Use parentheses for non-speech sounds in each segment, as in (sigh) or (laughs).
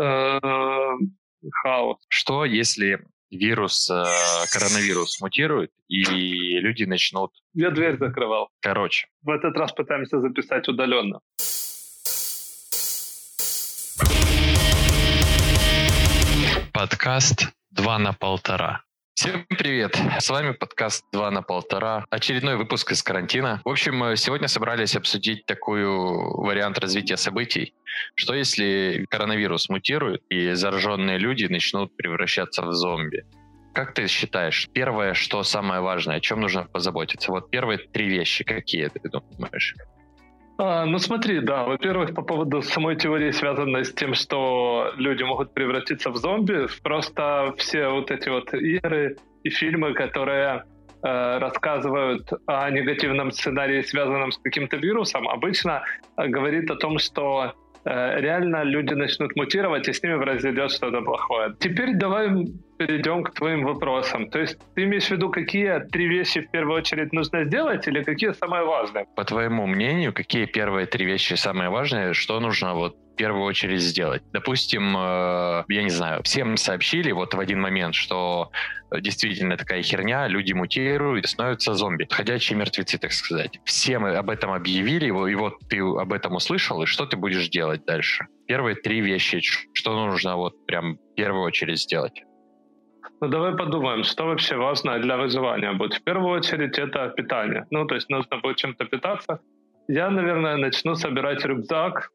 Э, хаос. Что, если вирус, э, коронавирус мутирует, и люди начнут... Я дверь закрывал. Короче. В этот раз пытаемся записать удаленно. Подкаст «Два на полтора». Всем привет! С вами подкаст «Два на полтора», очередной выпуск из карантина. В общем, сегодня собрались обсудить такой вариант развития событий. Что если коронавирус мутирует, и зараженные люди начнут превращаться в зомби? Как ты считаешь, первое, что самое важное, о чем нужно позаботиться? Вот первые три вещи какие ты думаешь? А, ну смотри, да, во-первых, по поводу самой теории, связанной с тем, что люди могут превратиться в зомби, просто все вот эти вот игры и фильмы, которые э, рассказывают о негативном сценарии, связанном с каким-то вирусом, обычно э, говорит о том, что реально люди начнут мутировать, и с ними произойдет что-то плохое. Теперь давай перейдем к твоим вопросам. То есть ты имеешь в виду, какие три вещи в первую очередь нужно сделать или какие самые важные? По твоему мнению, какие первые три вещи самые важные, что нужно вот в первую очередь сделать? Допустим, э, я не знаю, всем сообщили вот в один момент, что действительно такая херня, люди мутируют становятся зомби. Ходячие мертвецы, так сказать. Всем об этом объявили, и вот ты об этом услышал, и что ты будешь делать дальше? Первые три вещи, что нужно вот прям в первую очередь сделать? Ну, давай подумаем, что вообще важно для выживания будет. В первую очередь это питание. Ну, то есть нужно будет чем-то питаться. Я, наверное, начну собирать рюкзак,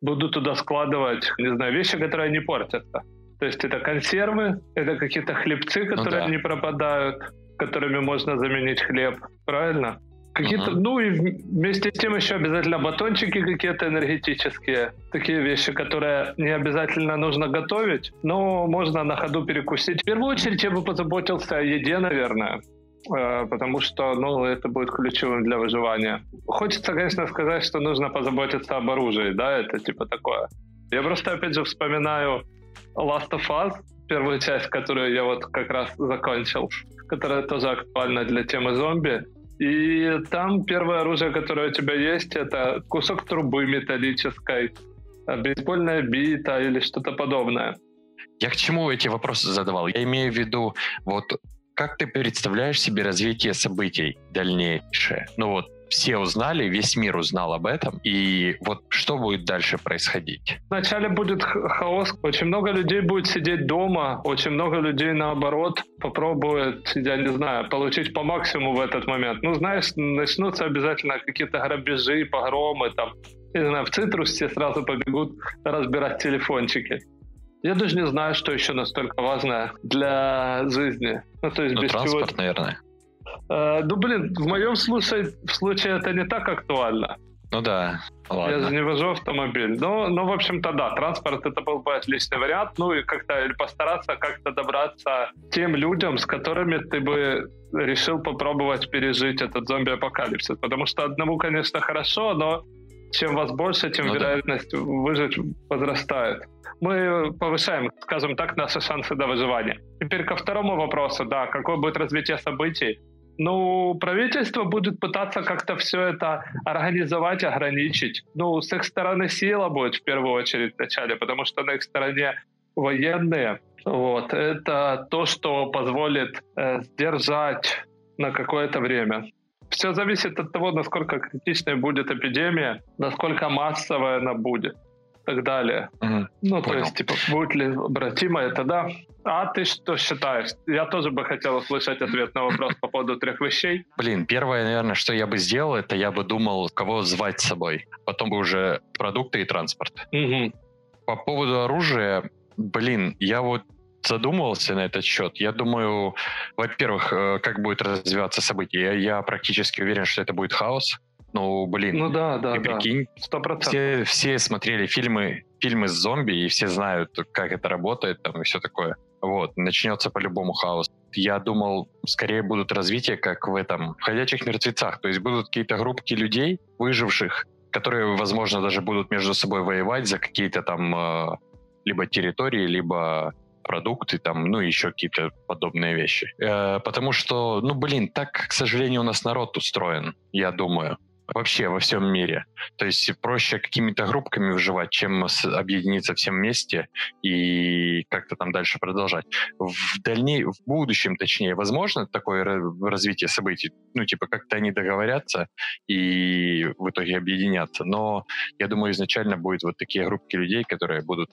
буду туда складывать, не знаю, вещи, которые не портятся. То есть это консервы, это какие-то хлебцы, ну которые ну, да. не пропадают, которыми можно заменить хлеб, правильно? Какие-то, uh-huh. ну и вместе с тем еще обязательно батончики какие-то энергетические, такие вещи, которые не обязательно нужно готовить, но можно на ходу перекусить. В первую очередь я бы позаботился о еде, наверное потому что ну, это будет ключевым для выживания. Хочется, конечно, сказать, что нужно позаботиться об оружии, да, это типа такое. Я просто, опять же, вспоминаю Last of Us, первую часть, которую я вот как раз закончил, которая тоже актуальна для темы зомби. И там первое оружие, которое у тебя есть, это кусок трубы металлической, бейсбольная бита или что-то подобное. Я к чему эти вопросы задавал? Я имею в виду, вот как ты представляешь себе развитие событий дальнейшее? Ну вот все узнали, весь мир узнал об этом, и вот что будет дальше происходить? Вначале будет хаос, очень много людей будет сидеть дома, очень много людей, наоборот, попробует, я не знаю, получить по максимуму в этот момент. Ну, знаешь, начнутся обязательно какие-то грабежи, погромы, там, не знаю, в цитрус все сразу побегут разбирать телефончики. Я даже не знаю, что еще настолько важно для жизни. Ну, то есть ну, без транспорт, чего... наверное. Э, ну, блин, в моем случае, в случае это не так актуально. Ну да, ладно. Я же не вожу автомобиль. Но, ну, в общем-то, да, транспорт это был бы отличный вариант. Ну и как-то или постараться как-то добраться тем людям, с которыми ты бы решил попробовать пережить этот зомби-апокалипсис. Потому что одному, конечно, хорошо, но чем вас больше, тем ну, вероятность да. выжить возрастает. Мы повышаем, скажем так, наши шансы до выживания. Теперь ко второму вопросу, да, какое будет развитие событий? Ну, правительство будет пытаться как-то все это организовать, ограничить. Ну, с их стороны сила будет в первую очередь вначале, потому что на их стороне военные. Вот. Это то, что позволит э, сдержать на какое-то время. Все зависит от того, насколько критичной будет эпидемия, насколько массовая она будет так далее. Угу. Ну, Понял. то есть, типа, будет ли обратимо это, да? А ты что считаешь? Я тоже бы хотел услышать ответ на вопрос по поводу трех вещей. Блин, первое, наверное, что я бы сделал, это я бы думал, кого звать с собой. Потом бы уже продукты и транспорт. Угу. По поводу оружия, блин, я вот задумывался на этот счет. Я думаю, во-первых, э, как будет развиваться событие. Я, я практически уверен, что это будет хаос. Ну, блин. Ну да, да, ты да. прикинь, все, все смотрели фильмы, фильмы с зомби, и все знают, как это работает там и все такое. Вот, начнется по-любому хаос. Я думал, скорее будут развития, как в этом, в «Ходячих мертвецах». То есть будут какие-то группки людей, выживших, которые, возможно, даже будут между собой воевать за какие-то там э, либо территории, либо продукты, там, ну, еще какие-то подобные вещи. Э, потому что, ну, блин, так, к сожалению, у нас народ устроен, я думаю. вообще во всем мире. То есть проще какими-то группками выживать, чем объединиться всем вместе и как-то там дальше продолжать. В дальней, в будущем, точнее, возможно такое развитие событий? Ну, типа, как-то они договорятся и в итоге объединятся. Но я думаю, изначально будет вот такие группки людей, которые будут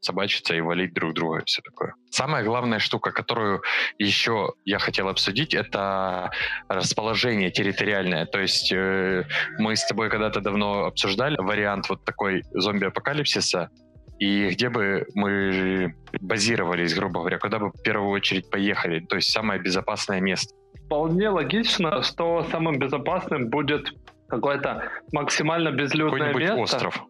собачиться и валить друг друга и все такое. Самая главная штука, которую еще я хотел обсудить, это расположение территориальное. То есть э, мы с тобой когда-то давно обсуждали вариант вот такой зомби-апокалипсиса, и где бы мы базировались, грубо говоря, куда бы в первую очередь поехали, то есть самое безопасное место. Вполне логично, что самым безопасным будет какое-то максимально безлюдное место. остров.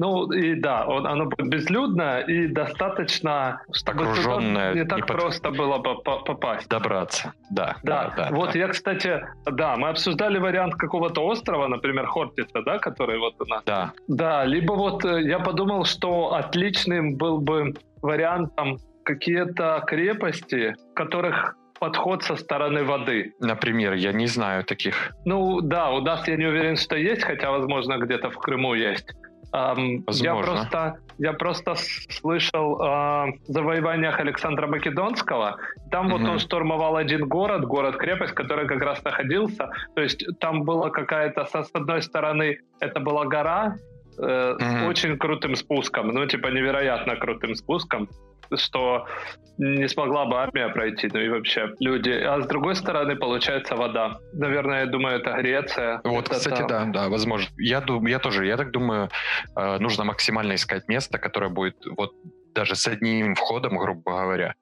Ну и да, он, оно будет безлюдно и достаточно, чтобы Окруженное, не так не просто было бы попасть. Добраться, да. Да, да, да вот да. я, кстати, да, мы обсуждали вариант какого-то острова, например, Хортица, да, который вот у нас. Да. Да, либо вот э, я подумал, что отличным был бы вариантом какие-то крепости, которых подход со стороны воды. Например, я не знаю таких. Ну да, у нас я не уверен, что есть, хотя, возможно, где-то в Крыму есть. Um, я просто я просто слышал о завоеваниях Александра Македонского. Там mm-hmm. вот он штурмовал один город, город-крепость, который как раз находился. То есть там была какая-то, с одной стороны, это была гора, э, mm-hmm. очень крутым спуском, ну, типа невероятно крутым спуском что не смогла бы армия пройти, ну и вообще люди. А с другой стороны, получается вода. Наверное, я думаю, это Греция. Вот, это кстати, там. да, да, возможно. Я, я тоже, я так думаю, э, нужно максимально искать место, которое будет вот даже с одним входом, грубо говоря.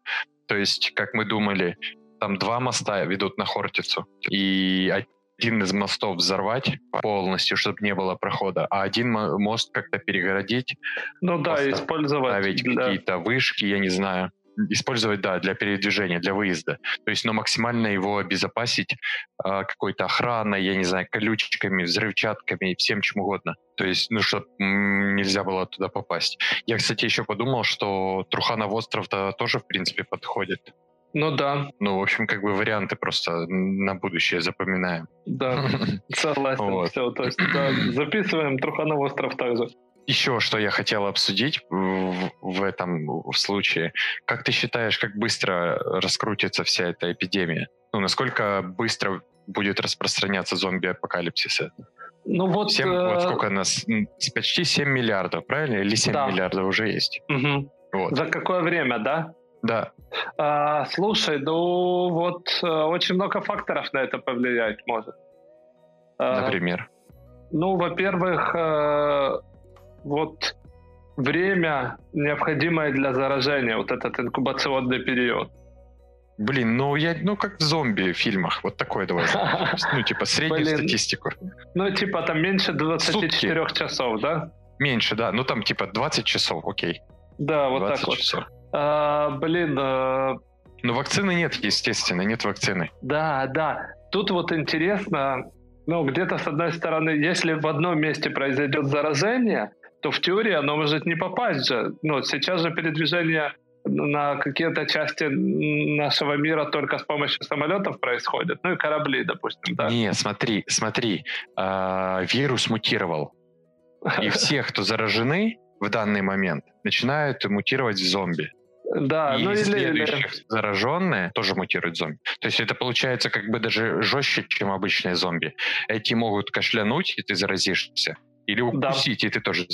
То есть, как мы думали, там два моста ведут на Хортицу, и один из мостов взорвать полностью, чтобы не было прохода, а один мост как-то перегородить. Ну да, использовать. Ставить для... какие-то вышки, я не знаю. Использовать, да, для передвижения, для выезда. То есть, но максимально его обезопасить э, какой-то охраной, я не знаю, колючками, взрывчатками, всем чем угодно. То есть, ну, чтобы нельзя было туда попасть. Я, кстати, еще подумал, что Труханов остров-то тоже, в принципе, подходит. Ну да. Ну, в общем, как бы варианты просто на будущее запоминаем. Да, (laughs) согласен. Вот. Все, то есть да, записываем Труханов остров также. Еще что я хотел обсудить в, в этом в случае. Как ты считаешь, как быстро раскрутится вся эта эпидемия? Ну, насколько быстро будет распространяться зомби-апокалипсис? Ну вот... 7, э... вот сколько нас? Почти 7 миллиардов, правильно? Или 7 да. миллиардов уже есть? Угу. Вот. За какое время, да? Да. А, слушай, ну вот э, очень много факторов на это повлиять может. А, Например? Ну, во-первых, э, вот время, необходимое для заражения, вот этот инкубационный период. Блин, ну я, ну как в зомби фильмах, вот такое давай. (laughs) Ну, типа среднюю Блин. статистику. Ну, типа там меньше 24 Сутки. часов, да? Меньше, да. Ну там типа 20 часов, окей. Да, вот так часов. А, блин. А... Ну, вакцины нет, естественно, нет вакцины. Да, да. Тут вот интересно, ну, где-то с одной стороны, если в одном месте произойдет заражение, то в теории оно может не попасть же. Ну, сейчас же передвижение на какие-то части нашего мира только с помощью самолетов происходит. Ну и корабли, допустим, да. Не, смотри, смотри. Э, вирус мутировал. И (laughs) всех, кто заражены в данный момент, начинают мутировать в зомби. Да, и ну следующих или... зараженные тоже мутируют зомби. То есть это получается как бы даже жестче, чем обычные зомби. Эти могут кашлянуть, и ты заразишься. Или укусить, да. и ты тоже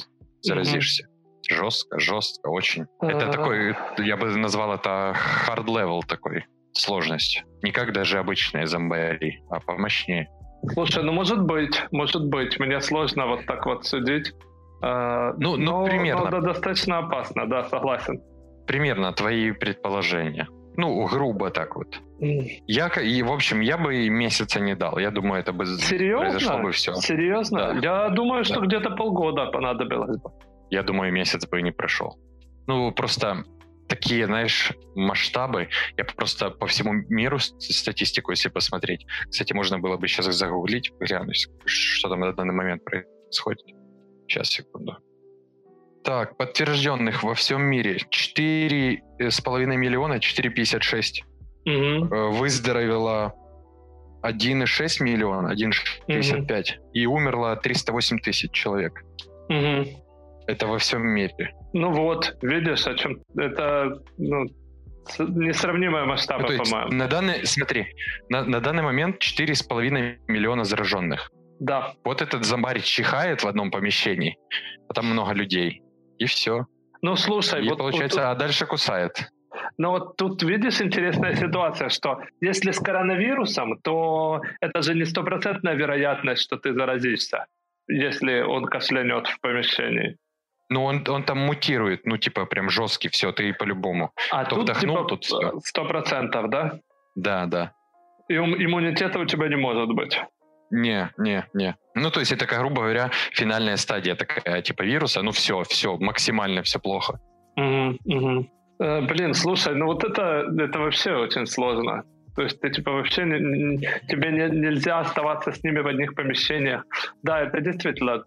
заразишься. Угу. Жестко, жестко, очень. А-а-а. Это такой, я бы назвал это hard level такой сложность. Не как даже обычные зомбари, а помощнее. Слушай, ну может быть, может быть. Мне сложно вот так вот судить. А, ну, ну, но, примерно. Но, да, достаточно опасно, да, согласен примерно твои предположения. Ну, грубо так вот. Я, и, в общем, я бы месяца не дал. Я думаю, это бы Серьезно? произошло бы все. Серьезно? Да. Я думаю, что да. где-то полгода понадобилось бы. Я думаю, месяц бы и не прошел. Ну, просто такие, знаешь, масштабы. Я просто по всему миру статистику, если посмотреть. Кстати, можно было бы сейчас загуглить, глянуть, что там на данный момент происходит. Сейчас, секунду. Так, подтвержденных во всем мире 4,5 миллиона, 4,56. Угу. Выздоровело 1,6 миллиона, 1,65. Угу. И умерло 308 тысяч человек. Угу. Это во всем мире. Ну вот, видишь, о чем это ну, несравнимые масштабы, ну, по-моему. На данный, смотри, на, на данный момент 4,5 миллиона зараженных. Да. Вот этот зомбарь чихает в одном помещении, а там много людей. И все. Ну, слушай, и вот получается, вот, а дальше кусает. Но вот тут видишь интересная ситуация, что если с коронавирусом, то это же не стопроцентная вероятность, что ты заразишься, если он кашлянет в помещении. Ну, он, он там мутирует, ну, типа, прям жесткий, все, ты по-любому. А То тут, вдохнул, типа, тут все. Сто процентов, да? Да, да. И иммунитета у тебя не может быть. Не, не, не. Ну, то есть это, как, грубо говоря, финальная стадия такая, типа вируса. Ну, все, все, максимально все плохо. Угу, угу. Э, блин, слушай, ну вот это, это вообще очень сложно. То есть ты типа вообще не, не, тебе не, нельзя оставаться с ними в одних помещениях. Да, это действительно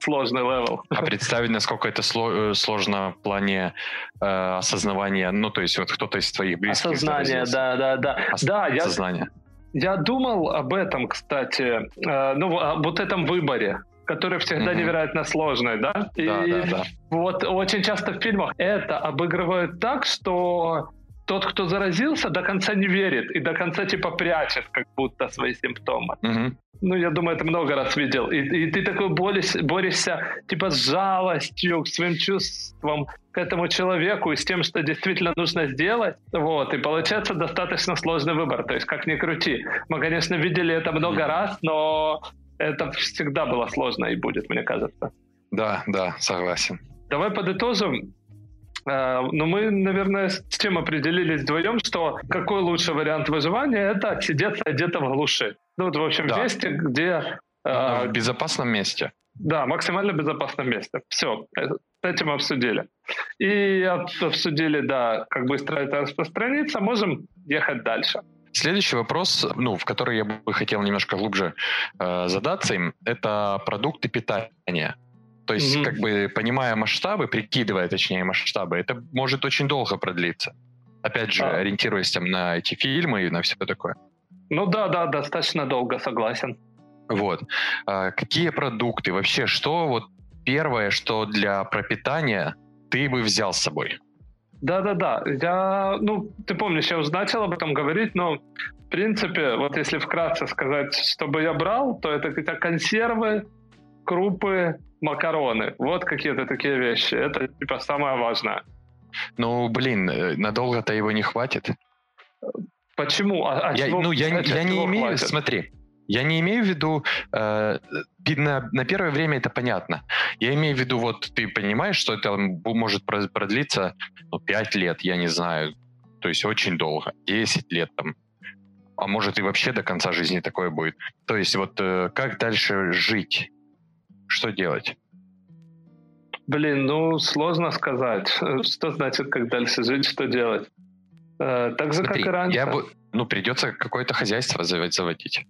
сложный level. А (laughs) представить, насколько это сло, э, сложно в плане э, осознавания, ну то есть вот кто-то из твоих близких. Осознание, да, да, да. Ос- да, осознание. Я думал об этом, кстати, э, ну вот этом выборе который всегда mm-hmm. невероятно сложный, да? И да, да, да. вот очень часто в фильмах это обыгрывают так, что тот, кто заразился, до конца не верит и до конца типа прячет как будто свои симптомы. Угу. Ну, я думаю, это много раз видел. И, и ты такой борешься, борешься типа с жалостью к своим чувствам к этому человеку и с тем, что действительно нужно сделать. Вот. И получается достаточно сложный выбор. То есть, как ни крути. Мы, конечно, видели это много mm раз, но это всегда было сложно и будет, мне кажется. Да, да, согласен. Давай подытожим. Э, но мы, наверное, с тем определились вдвоем, что какой лучший вариант выживания – это отсидеться где-то в глуши. Ну, вот, в общем, да. месте, где… Э, в безопасном месте. Да, максимально безопасном месте. Все, э, этим обсудили. И обсудили, да, как быстро это распространится, можем ехать дальше. Следующий вопрос, ну, в который я бы хотел немножко глубже э, задаться им, это продукты питания. То есть, mm-hmm. как бы понимая масштабы, прикидывая, точнее, масштабы, это может очень долго продлиться. Опять же, а. ориентируясь там на эти фильмы и на все такое. Ну да, да, достаточно долго, согласен. Вот. А какие продукты? Вообще, что вот первое, что для пропитания ты бы взял с собой? Да-да-да. Я, ну, ты помнишь, я уже начал об этом говорить, но в принципе, вот если вкратце сказать, что бы я брал, то это какие-то консервы, крупы, макароны. Вот какие-то такие вещи. Это типа самое важное. Ну, блин, э, надолго-то его не хватит. Почему? А, а я, чего, ну, я, я не имею, хватит? смотри, я не имею в виду, э, на, на первое время это понятно. Я имею в виду, вот ты понимаешь, что это может продлиться ну, 5 лет, я не знаю, то есть очень долго, 10 лет там, а может и вообще до конца жизни такое будет. То есть вот э, как дальше жить? Что делать? Блин, ну сложно сказать. Что значит, как дальше жить, что делать? Э, так же, Смотри, как и раньше. Я бы, ну, придется какое-то хозяйство заводить.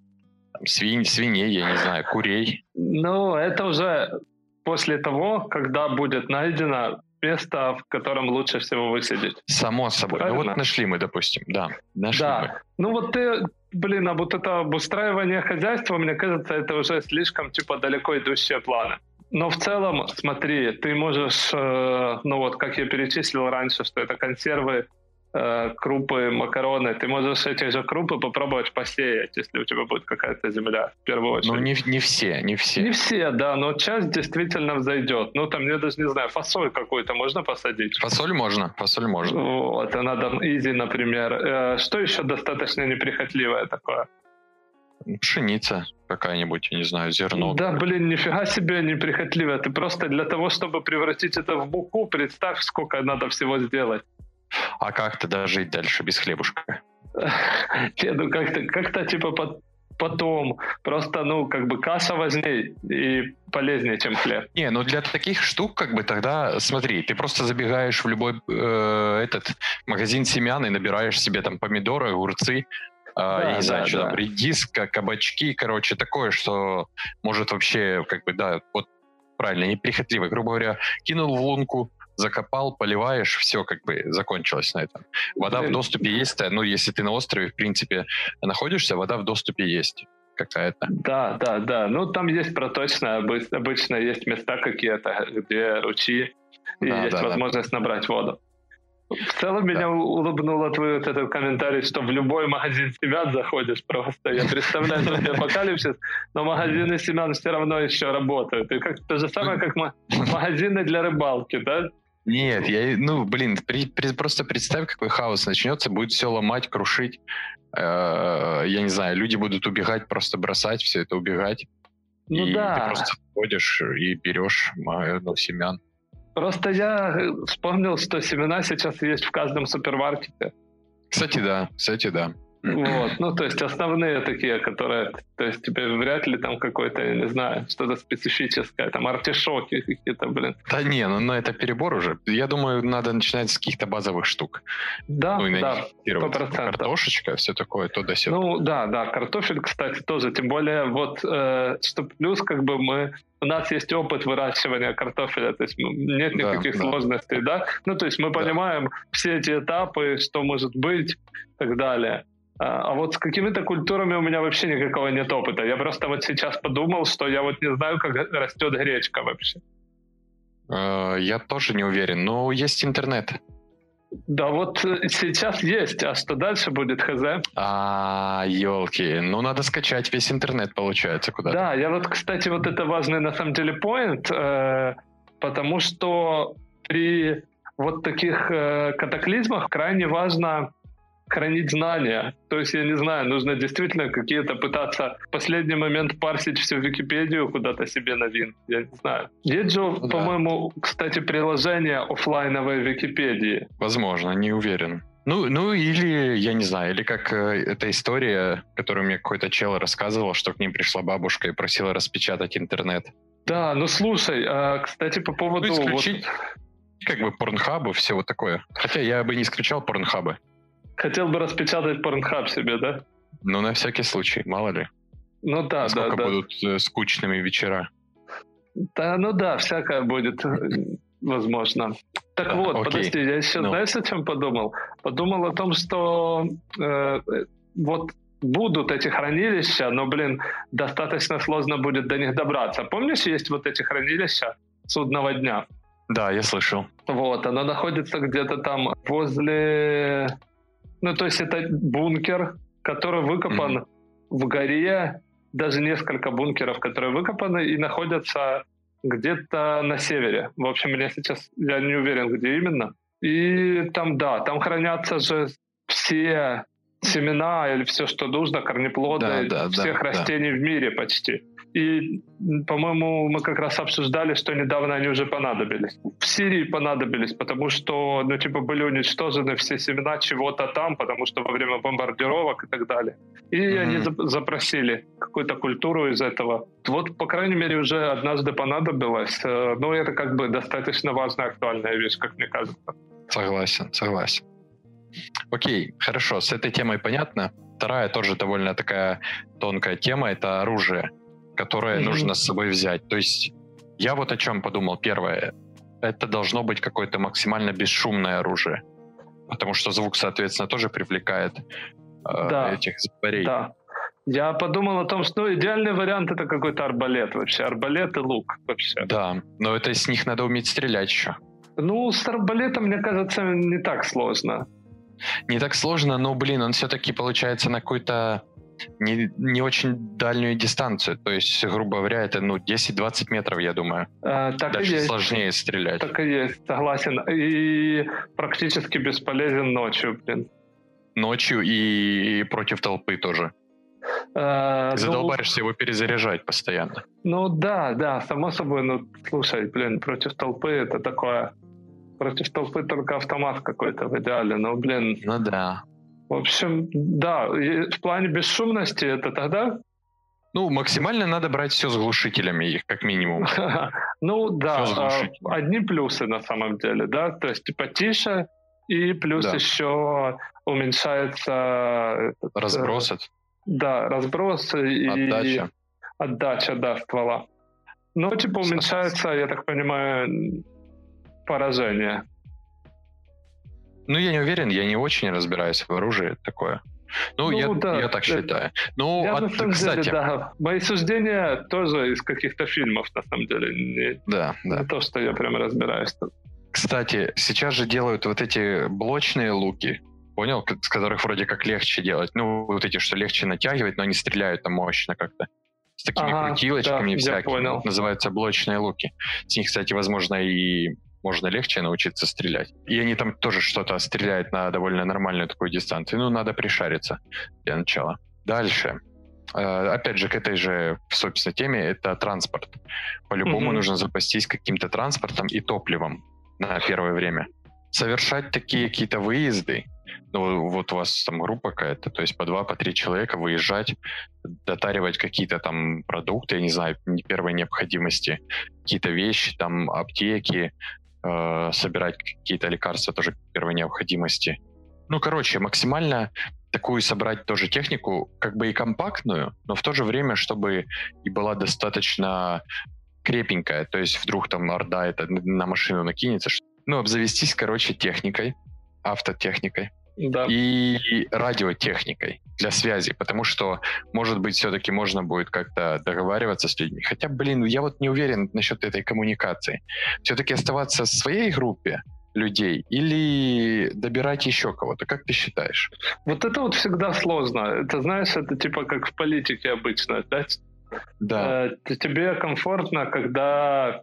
Там, свинь, свиней, я не знаю, курей. Ну, это уже после того, когда будет найдено место, в котором лучше всего высидеть. Само собой. Правильно? Ну вот нашли мы, допустим, да. Нашли да. Мы. Ну вот ты, блин, а вот это обустраивание хозяйства, мне кажется, это уже слишком, типа, далеко идущие планы. Но в целом, смотри, ты можешь, э, ну вот, как я перечислил раньше, что это консервы, крупы, макароны, ты можешь эти же крупы попробовать посеять, если у тебя будет какая-то земля, в первую ну, очередь. Ну, не, не все, не все. Не все, да, но часть действительно взойдет. Ну, там, я даже не знаю, фасоль какую-то можно посадить? Фасоль можно, фасоль можно. Вот, она там изи, например. Э, что еще достаточно неприхотливое такое? Пшеница какая-нибудь, я не знаю, зерно. Да, блин, нифига себе неприхотливое. Ты просто для того, чтобы превратить это в муку, представь, сколько надо всего сделать. А как тогда жить дальше без хлебушка? (laughs) Ну как-то, как-то типа под, потом. Просто, ну, как бы касса важнее и полезнее, чем хлеб. Не, ну для таких штук, как бы тогда, смотри, ты просто забегаешь в любой э, этот магазин семян и набираешь себе там помидоры, огурцы, а, да, я не знаю, да, что да. там, редиска, кабачки, короче, такое, что может вообще, как бы, да, вот правильно, неприхотливый. Грубо говоря, кинул в лунку, закопал, поливаешь, все как бы закончилось на этом. Вода в доступе есть, ну, если ты на острове, в принципе, находишься, вода в доступе есть какая-то. Да, да, да. Ну, там есть проточная, обычно есть места какие-то, где ручьи, и да, есть да, возможность да. набрать воду. В целом да. меня улыбнуло твой вот этот комментарий, что в любой магазин семян заходишь просто. Я представляю себе апокалипсис, но магазины семян все равно еще работают. И как, то же самое, как магазины для рыбалки, да? Нет, я, ну, блин, при, при, просто представь, какой хаос начнется, будет все ломать, крушить. Э, я не знаю, люди будут убегать, просто бросать все это, убегать. Ну и да. ты просто ходишь и берешь ну, семян. Просто я вспомнил, что семена сейчас есть в каждом супермаркете. Кстати, да, кстати, да. Вот, (laughs) ну, то есть основные такие, которые, то есть тебе вряд ли там какой-то, я не знаю, что-то специфическое, там артишоки какие-то, блин. Да не, ну, ну это перебор уже. Я думаю, надо начинать с каких-то базовых штук. Да, ну, и да, Картошечка, все такое, то да сюда. Ну, да, да, картофель, кстати, тоже, тем более, вот, э, что плюс, как бы мы у нас есть опыт выращивания картофеля, то есть нет никаких да, сложностей, да. да? Ну, то есть мы да. понимаем все эти этапы, что может быть и так далее. А, а вот с какими-то культурами у меня вообще никакого нет опыта. Я просто вот сейчас подумал, что я вот не знаю, как растет гречка вообще. Э, я тоже не уверен, но есть интернет. Да вот э, сейчас есть, а что дальше будет, хз? А, елки, ну надо скачать весь интернет, получается, куда-то. Да, я вот, кстати, вот это важный на самом деле point, э, потому что при вот таких э, катаклизмах крайне важно хранить знания. То есть, я не знаю, нужно действительно какие-то пытаться в последний момент парсить всю Википедию куда-то себе на вин. Я не знаю. Есть же, да. по-моему, кстати, приложение офлайновой Википедии. Возможно, не уверен. Ну, ну или, я не знаю, или как э, эта история, которую мне какой-то чел рассказывал, что к ним пришла бабушка и просила распечатать интернет. Да, ну слушай, а, кстати, по поводу... Ну, исключить вот... как бы порнхабы, все вот такое. Хотя я бы не исключал порнхабы. Хотел бы распечатать порнхаб себе, да? Ну, на всякий случай, мало ли. Ну да, Насколько да, да. будут э, скучными вечера. Да, ну да, всякое будет, э, возможно. Так а, вот, окей. подожди, я еще, ну. знаешь, о чем подумал? Подумал о том, что э, вот будут эти хранилища, но, блин, достаточно сложно будет до них добраться. Помнишь, есть вот эти хранилища судного дня? Да, я слышал. Вот, оно находится где-то там возле ну, то есть это бункер, который выкопан mm-hmm. в горе, даже несколько бункеров, которые выкопаны и находятся где-то на севере. В общем, я сейчас я не уверен, где именно. И там, да, там хранятся же все семена или все, что нужно, корнеплоды да, да, всех да, растений да. в мире почти. И, по-моему, мы как раз обсуждали, что недавно они уже понадобились. В Сирии понадобились, потому что, ну, типа, были уничтожены все семена чего-то там, потому что во время бомбардировок и так далее. И mm-hmm. они запросили какую-то культуру из этого. Вот, по крайней мере, уже однажды понадобилось. Э, но это как бы достаточно важная, актуальная вещь, как мне кажется. Согласен, согласен. Окей, хорошо, с этой темой понятно. Вторая тоже довольно такая тонкая тема — это оружие которое mm-hmm. нужно с собой взять. То есть я вот о чем подумал. Первое, это должно быть какое-то максимально бесшумное оружие, потому что звук, соответственно, тоже привлекает э, да. этих зверей. Да. Я подумал о том, что ну, идеальный вариант это какой-то арбалет вообще, арбалет и лук вообще. Да, но это с них надо уметь стрелять еще. Ну, с арбалетом, мне кажется, не так сложно. Не так сложно, но, блин, он все-таки получается на какой-то не, не очень дальнюю дистанцию. То есть, грубо говоря, это ну, 10-20 метров, я думаю. А, так Даже и есть. сложнее стрелять. Так и есть, согласен. И практически бесполезен ночью, блин. Ночью и, и против толпы тоже. Ты ну, задолбаешься его перезаряжать постоянно. Ну да, да, само собой. Ну, слушай, блин, против толпы это такое... Против толпы только автомат какой-то в идеале, но, блин... Ну да. В общем, да, в плане бесшумности это тогда... Ну, максимально надо брать все с глушителями, их как минимум. (laughs) Ну да, а, одни плюсы на самом деле, да, то есть типа тише, и плюс еще уменьшается... Разброс. Да, разброс и... Отдача. Отдача, да, ствола. Ну, типа уменьшается, я так понимаю, поражение. Ну, я не уверен, я не очень разбираюсь в оружии такое. Ну, ну я, да, я так считаю. Ну, я, от, на самом кстати... деле, да. Мои суждения тоже из каких-то фильмов, на самом деле. Не, да, да. Не то, что я прям разбираюсь. Кстати, сейчас же делают вот эти блочные луки, понял, с которых вроде как легче делать. Ну, вот эти, что легче натягивать, но они стреляют там мощно как-то. С такими ага, крутилочками да, всякими. Понял. Называются блочные луки. С них, кстати, возможно, и можно легче научиться стрелять. И они там тоже что-то стреляют на довольно нормальную такую дистанцию. Ну, надо пришариться для начала. Дальше. Э, опять же, к этой же, собственно, теме, это транспорт. По-любому mm нужно запастись каким-то транспортом и топливом на первое время. Совершать такие какие-то выезды, ну, вот у вас там группа какая-то, то есть по два, по три человека выезжать, дотаривать какие-то там продукты, я не знаю, не первой необходимости, какие-то вещи, там аптеки, э, собирать какие-то лекарства тоже первой необходимости. Ну, короче, максимально такую собрать тоже технику, как бы и компактную, но в то же время, чтобы и была достаточно крепенькая, то есть вдруг там орда это на машину накинется. Ну, обзавестись, короче, техникой, автотехникой да. и радиотехникой для связи, потому что, может быть, все-таки можно будет как-то договариваться с людьми. Хотя, блин, я вот не уверен насчет этой коммуникации. Все-таки оставаться в своей группе людей или добирать еще кого-то? Как ты считаешь? Вот это вот всегда сложно. Это, знаешь, это типа как в политике обычно. Да? Да. Э, тебе комфортно, когда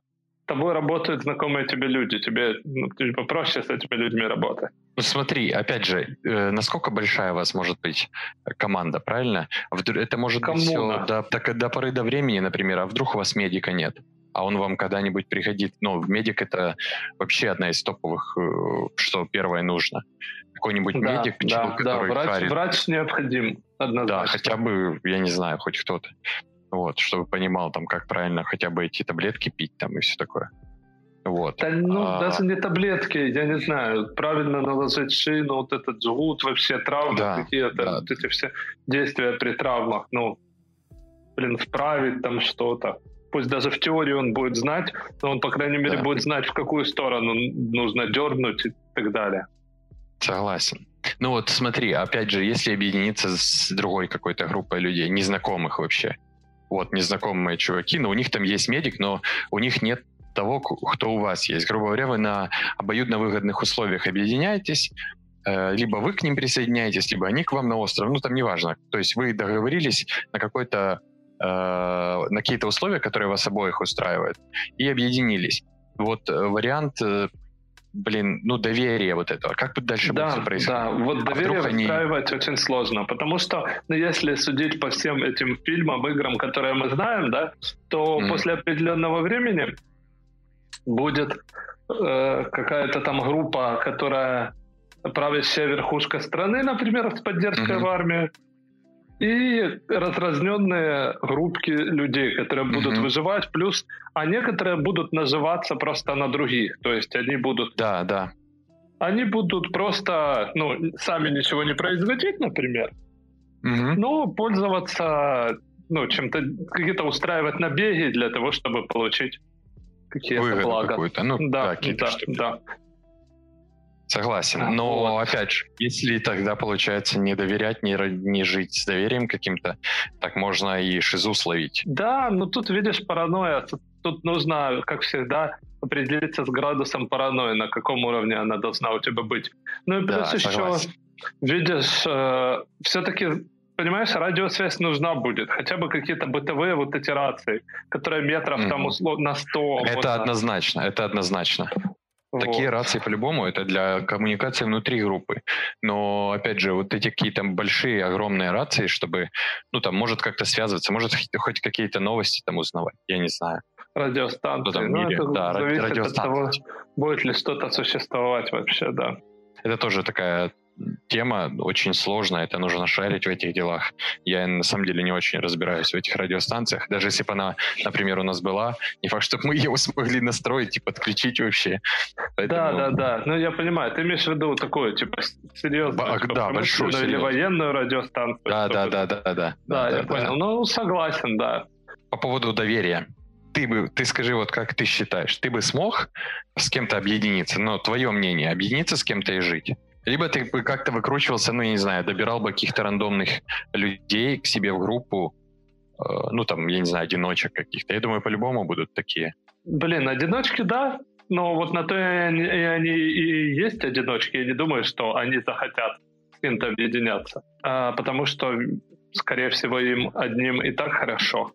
тобой работают знакомые тебе люди, тебе ну, типа, проще с этими людьми работать. Ну смотри, опять же, э, насколько большая у вас может быть команда, правильно? Это может Коммуна. быть все до, до, до поры до времени, например, а вдруг у вас медика нет? а он вам когда-нибудь приходит. Ну, медик это вообще одна из топовых, э, что первое нужно. Какой-нибудь да, медик, да, человек, да, который врач, харит. врач необходим, однозначно. Да, хотя бы, я не знаю, хоть кто-то вот, чтобы понимал там, как правильно хотя бы эти таблетки пить там и все такое. Вот. Да, ну, а... даже не таблетки, я не знаю, правильно наложить шину, вот этот жгут, вообще травмы да, какие-то, да. вот эти все действия при травмах, ну, блин, вправить там что-то. Пусть даже в теории он будет знать, но он, по крайней мере, да. будет знать, в какую сторону нужно дернуть и так далее. Согласен. Ну вот смотри, опять же, если объединиться с другой какой-то группой людей, незнакомых вообще, вот, незнакомые чуваки, но у них там есть медик, но у них нет того, кто у вас есть. Грубо говоря, вы на обоюдно выгодных условиях объединяетесь, э, либо вы к ним присоединяетесь, либо они к вам на остров, ну там неважно. То есть вы договорились на какой-то э, на какие-то условия, которые вас обоих устраивают, и объединились. Вот э, вариант блин, ну, доверие вот этого. Как бы дальше да, будет происходить? Да, вот а доверие выстраивать они... очень сложно, потому что, ну, если судить по всем этим фильмам, играм, которые мы знаем, да, то mm. после определенного времени будет э, какая-то там группа, которая правящая верхушка страны, например, с поддержкой mm-hmm. в армии, и разразненные группки людей, которые будут mm-hmm. выживать, плюс, а некоторые будут наживаться просто на других, то есть они будут... Да, да. Они будут просто, ну, сами ничего не производить, например, mm-hmm. но пользоваться, ну, чем-то, какие-то устраивать набеги для того, чтобы получить какие-то Выгоду блага. Ну, да, да, да, да. Согласен. Но вот. опять же, если тогда получается не доверять, не, не жить с доверием каким-то, так можно и шизу словить. Да, но тут видишь паранойя. Тут, тут нужно, как всегда, определиться с градусом паранойи, на каком уровне она должна у тебя быть. Ну и плюс да, еще, согласен. видишь, э, все-таки понимаешь, радиосвязь нужна будет. Хотя бы какие-то бытовые вот эти рации, которые метров mm-hmm. там условно на 100. Это можно. однозначно, это однозначно. Такие вот. рации по-любому это для коммуникации внутри группы. Но опять же, вот эти какие-то большие, огромные рации, чтобы, ну там, может как-то связываться, может хоть какие-то новости там узнавать, я не знаю. Радиостанции. Там ну, это да, зависит радиостанции. от того, будет ли что-то существовать вообще, да. Это тоже такая тема очень сложная, это нужно шарить в этих делах. Я на самом деле не очень разбираюсь в этих радиостанциях. Даже если бы она, например, у нас была, не факт, чтобы мы (laughs) ее смогли настроить и подключить вообще. Поэтому... Да, да, да. Ну, я понимаю. Ты имеешь в виду такое, типа, серьезную, типа, да, большую, или военную радиостанцию. Да, да, да, да, да. Да, да я да, понял. Да. Ну, согласен, да. По поводу доверия. ты бы, ты скажи, вот как ты считаешь, ты бы смог с кем-то объединиться, ну, твое мнение, объединиться с кем-то и жить? Либо ты бы как-то выкручивался, ну, я не знаю, добирал бы каких-то рандомных людей к себе в группу, э, ну, там, я не знаю, одиночек каких-то. Я думаю, по-любому будут такие. Блин, одиночки, да, но вот на то и они, и они и есть одиночки. Я не думаю, что они захотят с кем-то объединяться. А, потому что, скорее всего, им одним и так хорошо.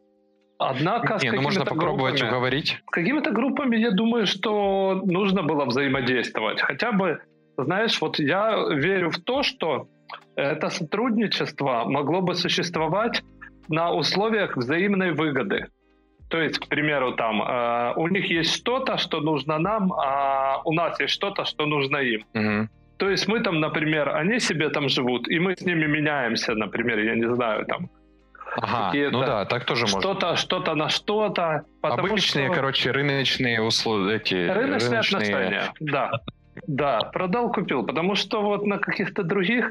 Однако не, ну можно попробовать группами, уговорить. С какими-то группами я думаю, что нужно было взаимодействовать. Хотя бы, знаешь, вот я верю в то, что это сотрудничество могло бы существовать на условиях взаимной выгоды. То есть, к примеру, там э, у них есть что-то, что нужно нам, а у нас есть что-то, что нужно им. Угу. То есть мы там, например, они себе там живут, и мы с ними меняемся, например, я не знаю, там Ага, ну да, так тоже можно. Что-то, что-то на что-то. Обычные, что... короче, рыночные условия, эти рыночные, рыночные отношения. Да, да, продал, купил, потому что вот на каких-то других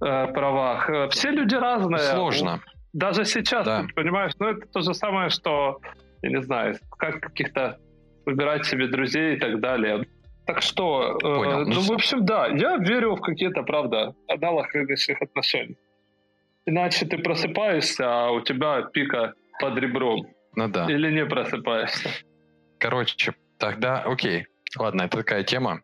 э, правах э, все люди разные. Сложно. Даже сейчас, да. ты понимаешь, ну это то же самое, что, я не знаю, как каких-то выбирать себе друзей и так далее. Так что, э, Понял. Э, ну, в общем, да, я верю в какие-то, правда, аналог рыночных отношений. Иначе ты просыпаешься, а у тебя пика под ребром. Ну да. Или не просыпаешься. Короче, тогда окей. Ладно, это такая тема.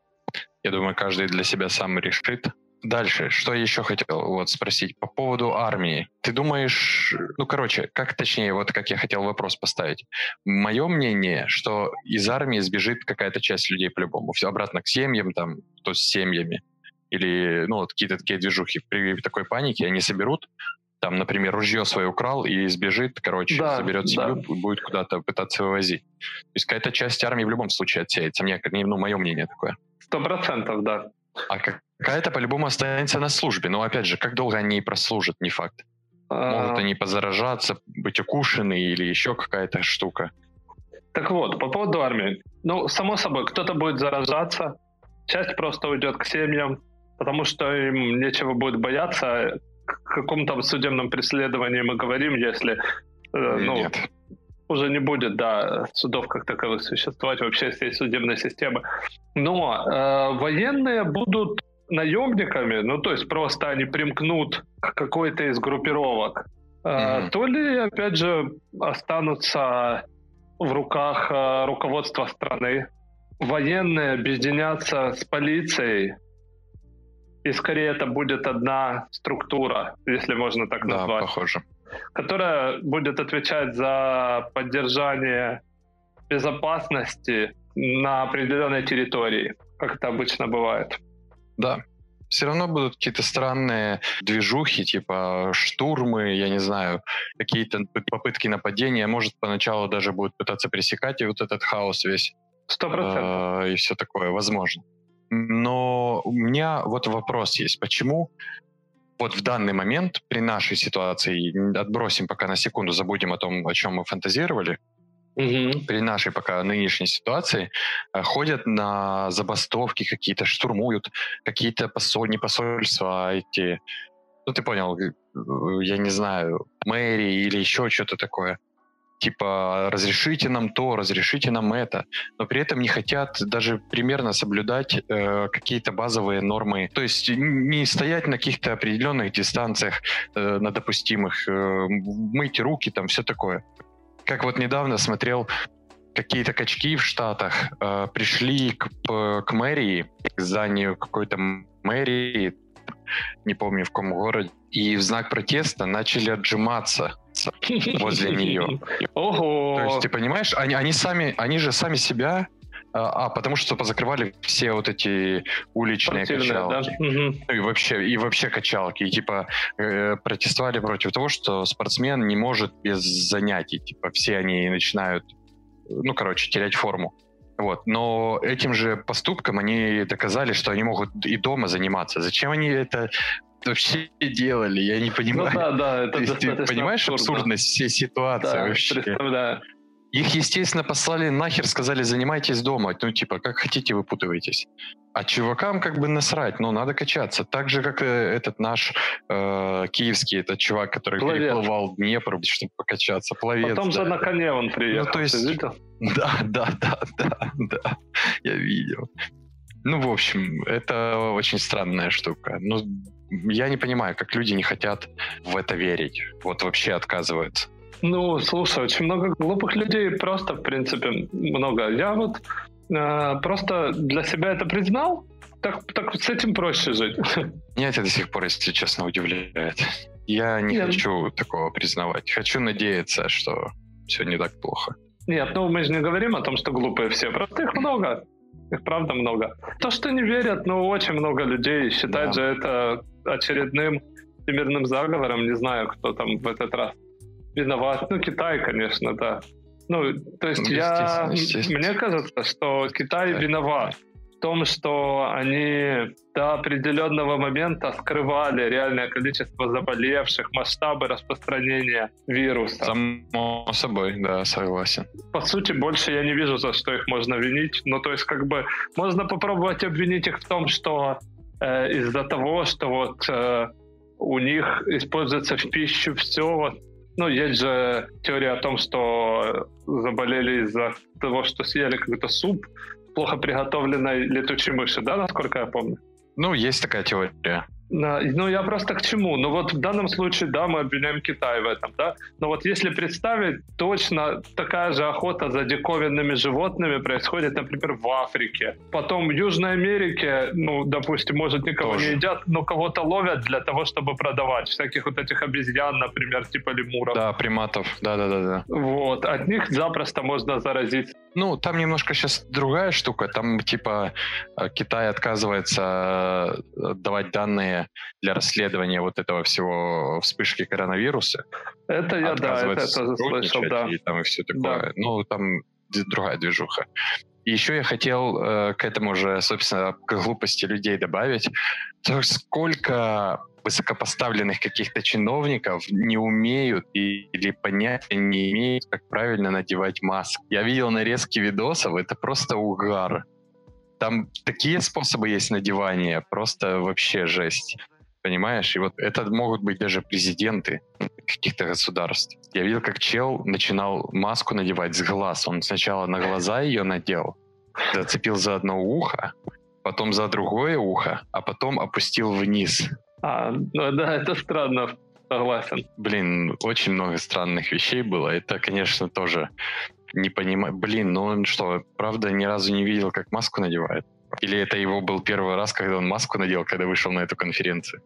Я думаю, каждый для себя сам решит. Дальше, что я еще хотел вот спросить по поводу армии. Ты думаешь, ну, короче, как точнее, вот как я хотел вопрос поставить. Мое мнение, что из армии сбежит какая-то часть людей по-любому. Все обратно к семьям, там, кто с семьями или ну, вот какие-то такие движухи при такой панике они соберут, там, например, ружье свое украл и сбежит, короче, да, заберет семью, да. будет куда-то пытаться вывозить. То есть какая-то часть армии в любом случае отсеется. Мне, ну, мое мнение такое. Сто процентов, да. А какая-то по-любому останется на службе. Но опять же, как долго они прослужат, не факт. Могут а... они позаражаться, быть укушены или еще какая-то штука. Так вот, по поводу армии. Ну, само собой, кто-то будет заражаться, часть просто уйдет к семьям, потому что им нечего будет бояться. К каком там судебном преследовании мы говорим, если э, ну, Нет. уже не будет, да, судов как таковых существовать вообще всей судебной системы. Но э, военные будут наемниками, ну то есть просто они примкнут к какой-то из группировок, э, mm-hmm. то ли опять же останутся в руках э, руководства страны. Военные объединятся с полицией, и скорее это будет одна структура, если можно так да, назвать. похоже. Которая будет отвечать за поддержание безопасности на определенной территории, как это обычно бывает. Да, все равно будут какие-то странные движухи, типа штурмы, я не знаю, какие-то попытки нападения. Может, поначалу даже будут пытаться пресекать и вот этот хаос весь. Сто процентов. Э, и все такое, возможно. Но у меня вот вопрос есть. Почему вот в данный момент при нашей ситуации, отбросим пока на секунду, забудем о том, о чем мы фантазировали, угу. при нашей пока нынешней ситуации э, ходят на забастовки какие-то, штурмуют какие-то посоль, не посольства, а эти, ну ты понял, э, я не знаю, мэрии или еще что-то такое типа разрешите нам то, разрешите нам это, но при этом не хотят даже примерно соблюдать э, какие-то базовые нормы, то есть не стоять на каких-то определенных дистанциях, э, на допустимых, э, мыть руки, там все такое. Как вот недавно смотрел какие-то качки в Штатах э, пришли к, к мэрии, к зданию какой-то мэрии, не помню в каком городе, и в знак протеста начали отжиматься (laughs) возле нее. Ого! То есть, ты понимаешь, они, они сами, они же сами себя а, а, потому что позакрывали все вот эти уличные качалки. Да? Ну и вообще, и вообще качалки. И типа э, протестовали против того, что спортсмен не может без занятий. Типа все они начинают, ну, короче, терять форму. Вот. Но этим же поступком они доказали, что они могут и дома заниматься. Зачем они это вообще делали? Я не понимаю. Ну да, да, это То есть, ты понимаешь абсурдно. абсурдность всей ситуации да, вообще? Представляю. Их, естественно, послали нахер, сказали, занимайтесь дома. Ну, типа, как хотите, выпутывайтесь. А чувакам как бы насрать, ну, надо качаться. Так же, как э, этот наш э, киевский, этот чувак, который Пловец. переплывал Днепр, чтобы покачаться. Пловец, Потом да. же на коне он приехал, ну, то есть... ты видел? Да, да, да, да, да, я видел. Ну, в общем, это очень странная штука. Ну, я не понимаю, как люди не хотят в это верить. Вот вообще отказываются. Ну, слушай, очень много глупых людей, просто, в принципе, много. Я вот э, просто для себя это признал, так, так с этим проще жить. (laughs) Меня это до сих пор, если честно, удивляет. Я не Нет. хочу такого признавать. Хочу надеяться, что все не так плохо. Нет, ну мы же не говорим о том, что глупые все. Просто их много. Их правда много. То, что не верят, ну, очень много людей считают да. же это очередным всемирным заговором. Не знаю, кто там в этот раз виноват. Ну, Китай, конечно, да. Ну, то есть ну, я... Мне кажется, что Китай да. виноват в том, что они до определенного момента скрывали реальное количество заболевших, масштабы распространения вируса. Само собой, да, согласен. По сути, больше я не вижу, за что их можно винить. Ну, то есть, как бы, можно попробовать обвинить их в том, что э, из-за того, что вот э, у них используется в пищу все, вот, ну, есть же теория о том, что заболели из-за того, что съели какой-то суп, плохо приготовленной летучей мыши, да, насколько я помню? Ну, есть такая теория. Ну, я просто к чему? Ну, вот в данном случае, да, мы обвиняем Китай в этом, да. Но вот если представить, точно такая же охота за диковинными животными происходит, например, в Африке. Потом в Южной Америке, ну, допустим, может, никого Тоже. не едят, но кого-то ловят для того, чтобы продавать. Всяких вот этих обезьян, например, типа лемуров. Да, приматов, да-да-да. Вот, от них запросто можно заразиться. Ну, там немножко сейчас другая штука. Там, типа, э, Китай отказывается э, давать данные для расследования вот этого всего вспышки коронавируса. Это я, да, это, это слышал, да. И там и все такое. Да. Ну, там другая движуха. И еще я хотел э, к этому же, собственно, к глупости людей добавить, то сколько высокопоставленных каких-то чиновников не умеют или понятия не имеют, как правильно надевать маску. Я видел нарезки видосов, это просто угар. Там такие способы есть надевания, просто вообще жесть. Понимаешь? И вот это могут быть даже президенты каких-то государств. Я видел, как чел начинал маску надевать с глаз. Он сначала на глаза ее надел, зацепил за одно ухо, потом за другое ухо, а потом опустил вниз. А, ну да, это странно, согласен. Блин, очень много странных вещей было. Это, конечно, тоже не понимаю. Блин, ну он что, правда ни разу не видел, как маску надевает? Или это его был первый раз, когда он маску надел, когда вышел на эту конференцию?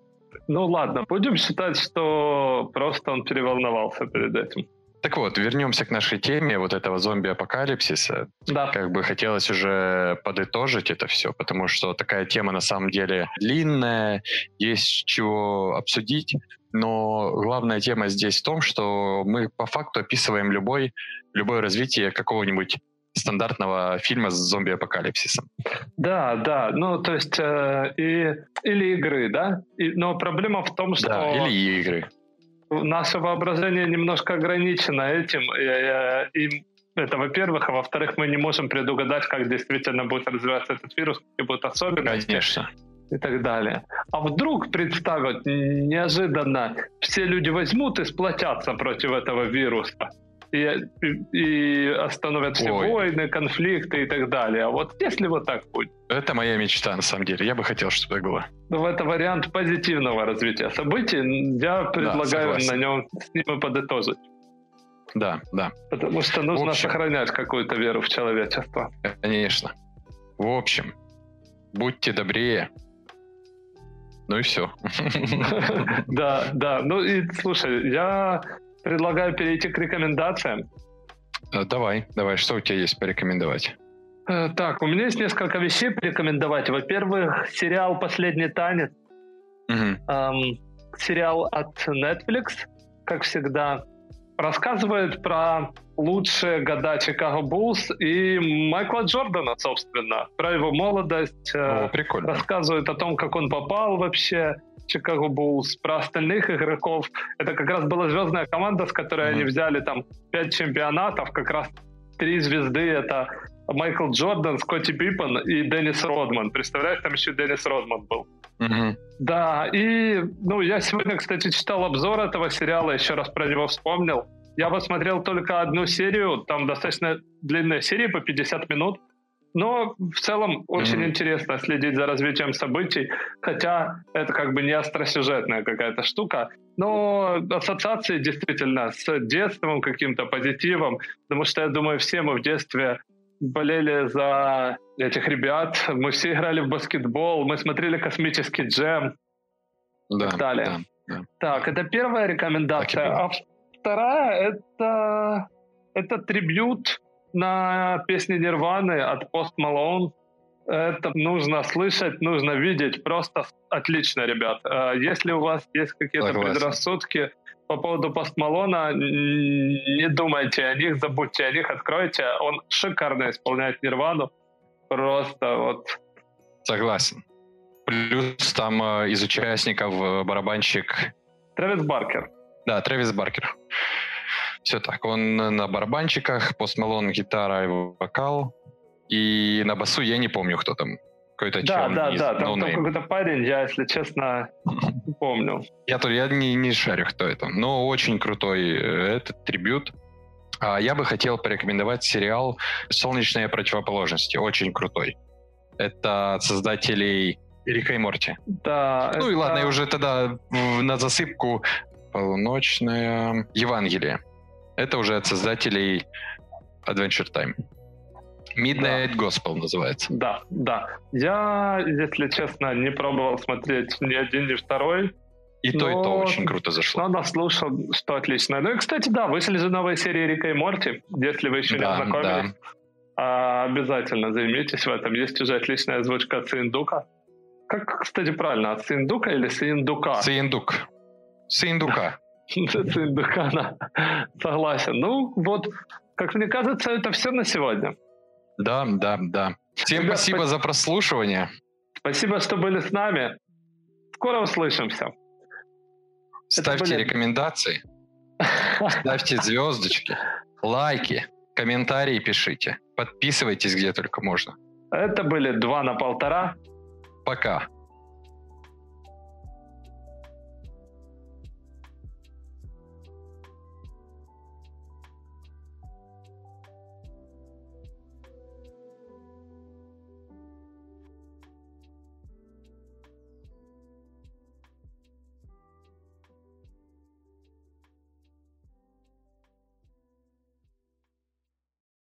Ну ладно, будем считать, что просто он переволновался перед этим. Так вот, вернемся к нашей теме вот этого зомби-апокалипсиса. Да. Как бы хотелось уже подытожить это все, потому что такая тема на самом деле длинная, есть чего обсудить, но главная тема здесь в том, что мы по факту описываем любой, любое развитие какого-нибудь стандартного фильма с зомби-апокалипсисом. Да, да, ну то есть э, и, или игры, да, и, но проблема в том, что... Да, или игры наше воображение немножко ограничено этим. И, и это, во-первых, а во-вторых, мы не можем предугадать, как действительно будет развиваться этот вирус, какие будут особенности. Конечно. И так далее. А вдруг представят неожиданно все люди возьмут и сплотятся против этого вируса и, и остановят все Ой. войны, конфликты и так далее. А вот если вот так будет? Это моя мечта, на самом деле. Я бы хотел, чтобы так было. Ну, это вариант позитивного развития событий. Я предлагаю да, на нем с ним подытожить. Да, да. Потому что нужно общем, сохранять какую-то веру в человечество. Конечно. В общем, будьте добрее. Ну и все. (laughs) Да, да. Ну и слушай, я Предлагаю перейти к рекомендациям. Э, давай, давай, что у тебя есть порекомендовать? Э, так, у меня есть несколько вещей порекомендовать. Во-первых, сериал «Последний танец». Угу. Эм, сериал от Netflix, как всегда, рассказывает про лучшие года Чикаго Буллс и Майкла Джордана, собственно, про его молодость. Э, О, прикольно. Рассказывает о том, как он попал вообще Чикаго Буллс, про остальных игроков. Это как раз была звездная команда, с которой mm-hmm. они взяли там пять чемпионатов, как раз три звезды — это Майкл Джордан, Скотти Пиппен и Деннис Родман. Представляешь, там еще Деннис Родман был. Мгм. Да, и, ну, я сегодня, кстати, читал обзор этого сериала, еще раз про него вспомнил. Я посмотрел только одну серию, там достаточно длинная серия, по 50 минут. Но в целом очень Мгм. интересно следить за развитием событий, хотя это как бы не остросюжетная какая-то штука. Но ассоциации действительно с детством каким-то позитивом, потому что я думаю, все мы в детстве болели за этих ребят, мы все играли в баскетбол, мы смотрели космический джем, Да, Далее. да, да. так, это первая рекомендация. Так и. А вторая это, это трибют на песни Нирваны от Post Malone. Это нужно слышать, нужно видеть. Просто отлично, ребят. Э, Если у вас есть какие-то предрассудки по поводу Post Malone, не думайте о них, забудьте о них, откройте. Он шикарно исполняет Нирвану. Просто вот Согласен. Плюс там э, из участников э, барабанщик Трэвис Баркер. Да, Трэвис Баркер. Все так. Он на барабанчиках, Пост Малон гитара и вокал. И на басу я не помню, кто там. Какой-то Да, да, из да. Там, No там какой-то парень, я, если честно, (laughs) не помню. Я, то- я не, не шарю, кто это. Но очень крутой э, этот трибют. А я бы хотел порекомендовать сериал «Солнечные противоположности». Очень крутой. Это от создателей Рика и Морти. Да, Ну и это- ладно, и уже тогда на засыпку полуночное Евангелие. Это уже от создателей Adventure Time. Midnight Gospel называется. Да, да. Я, если честно, не пробовал смотреть ни один, ни второй, И то, и то Но- очень круто зашло. но наслушал, что отлично. Ну и, кстати, да, вышли же новые серии Рика и Морти. Если вы еще не Да, ознакомились, а, обязательно займитесь в этом. Есть уже отличная озвучка от Синдука. Как, кстати, правильно, от Синдука или Синдука? Синдук. Синдука. Синдука, да. Согласен. Ну, вот, как мне кажется, это все на сегодня. Да, да, да. Всем Ребят, спасибо спа- за прослушивание. Спасибо, что были с нами. Скоро услышимся. Ставьте были- рекомендации, ставьте звездочки, лайки, комментарии пишите. Подписывайтесь где только можно. Это были два на полтора. Пока.